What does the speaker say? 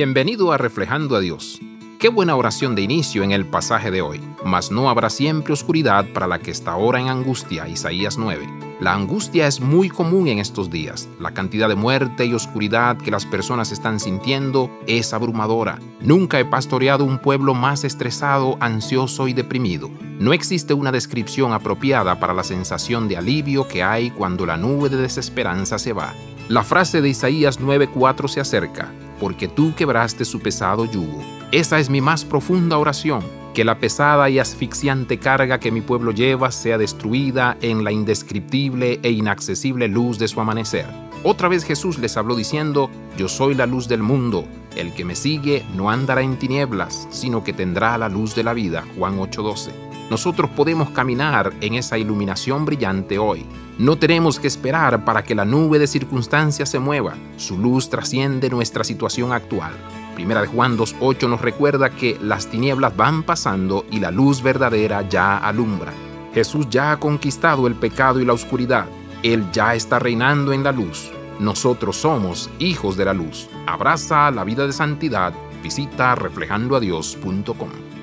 Bienvenido a Reflejando a Dios. Qué buena oración de inicio en el pasaje de hoy. Mas no habrá siempre oscuridad para la que está ahora en angustia. Isaías 9. La angustia es muy común en estos días. La cantidad de muerte y oscuridad que las personas están sintiendo es abrumadora. Nunca he pastoreado un pueblo más estresado, ansioso y deprimido. No existe una descripción apropiada para la sensación de alivio que hay cuando la nube de desesperanza se va. La frase de Isaías 9:4 se acerca porque tú quebraste su pesado yugo. Esa es mi más profunda oración, que la pesada y asfixiante carga que mi pueblo lleva sea destruida en la indescriptible e inaccesible luz de su amanecer. Otra vez Jesús les habló diciendo, Yo soy la luz del mundo, el que me sigue no andará en tinieblas, sino que tendrá la luz de la vida. Juan 8:12. Nosotros podemos caminar en esa iluminación brillante hoy. No tenemos que esperar para que la nube de circunstancias se mueva. Su luz trasciende nuestra situación actual. Primera de Juan 2.8 nos recuerda que las tinieblas van pasando y la luz verdadera ya alumbra. Jesús ya ha conquistado el pecado y la oscuridad. Él ya está reinando en la luz. Nosotros somos hijos de la luz. Abraza la vida de santidad. Visita reflejandoadios.com.